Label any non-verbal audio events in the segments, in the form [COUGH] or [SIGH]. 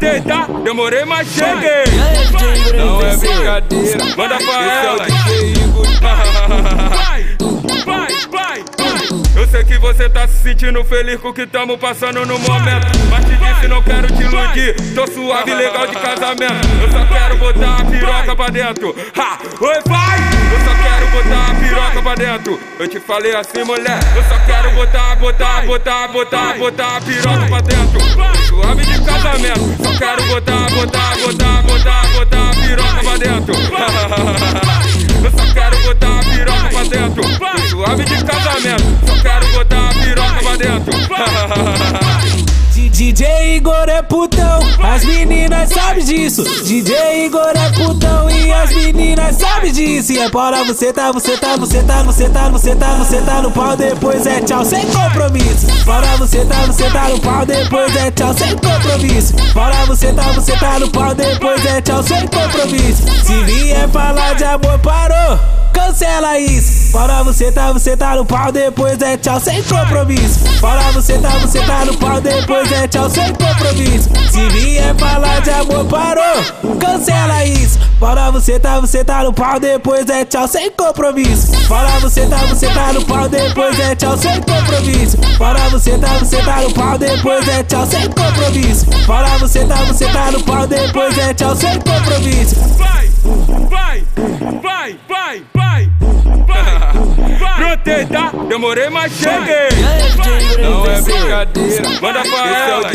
Tá? Demorei, mas cheguei. Não é brincadeira. Manda pra ela. Vai, vai, vai. Eu sei que você tá se sentindo feliz com o que tamo passando no momento. Mas te disse, não quero te iludir. Tô suave, legal de casamento. Eu só quero botar a piroca pra dentro. Ha! Oi, vai! Eu só quero botar a piroca pra dentro. Eu te falei assim, mulher. Eu só quero botar, botar, botar, botar, botar a piroca pra dentro. Suave de casamento. Botar, botar, botar, botar a piroca pra dentro. [LAUGHS] Eu só quero botar a piroca pra dentro. Suave de casamento. Só quero botar a piroca pra dentro. [LAUGHS] DJ Igor é putão, as meninas sabem disso. DJ Igor é putão e as meninas sabem disso. E é bora você tá, você tá, você tá, você tá, você tá, você tá no pau, depois é tchau sem compromisso. Bora você tá, você tá no pau, depois é tchau sem compromisso. Bora você tá, você tá no pau, depois é tchau sem compromisso. Se vier falar de amor, parou. Cancela isso. Bora você tá, você tá no pau, depois é tchau sem compromisso. Bora tá, no pau, depois é tchau sem compromisso. Se vier falar de amor, parou. Cancela isso. Bora você tá, você tá no pau, depois é tchau sem compromisso. Bora você tá, você tá no pau, depois é tchau sem compromisso. Bora você tá, você tá no pau, depois é tchau sem compromisso. Bora você tá, você tá no pau, depois é tchau sem compromisso. Vai, vai, vai, vai, vai, vai. Tá? Demorei, mas cheguei. Não é brincadeira. Manda pra é ela.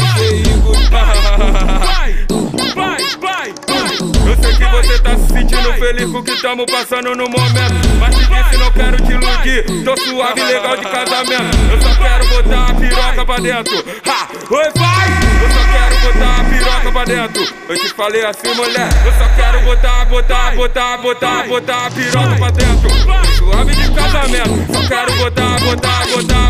Vai, vai, vai, vai. Eu sei que você tá se sentindo feliz com o que tamo passando no momento. Mas te disse, não quero te iludir. Tô suave, legal de casamento. Eu só quero botar a piroca pra dentro. Ha! Oi, vai! Eu só quero botar a piroca pra dentro. Eu te falei assim, mulher. Eu só quero botar, botar, botar, botar, botar a piroca pra dentro. Botar, botar, botar, botar,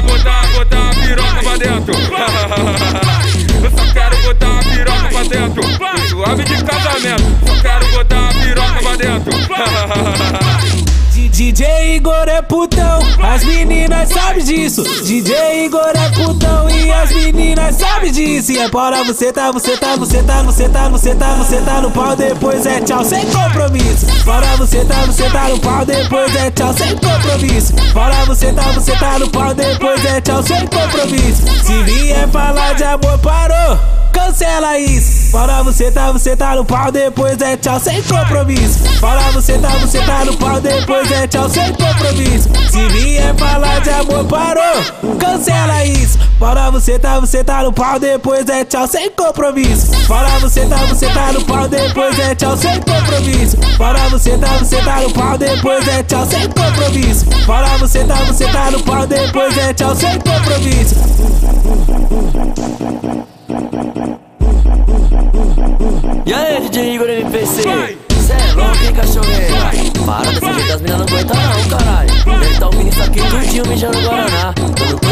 DJ Igor é putão, as meninas sabem disso. DJ Igor é putão e as meninas sabem disso. E é bora você tá, você tá, você tá, você tá, você tá, você tá no pau, depois é tchau sem compromisso. Bora você tá, você tá no pau, depois é tchau sem compromisso. Bora você tá, você tá no pau, depois é tchau sem compromisso. Se vier falar de amor, parou. Cancela isso. Bora você tá, você tá no pau, depois é tchau sem compromisso. Bora você tá, você tá no pau, depois é tchau sem compromisso. Se vier falar de amor, parou. Cancela isso. Bora você tá, você tá no pau, depois é tchau sem compromisso. Bora você tá, você tá no pau, depois é tchau sem compromisso. Bora você tá, você tá no pau, depois é tchau sem compromisso. Bora você tá, você tá no pau, depois é tchau sem compromisso. E DJ Igor MPC? Cê é louco, hein, cachorreira? Para desse jeito, as meninas não aguentam não, caralho. Deve tá ouvindo isso aqui tudinho mijando Guaraná. Eu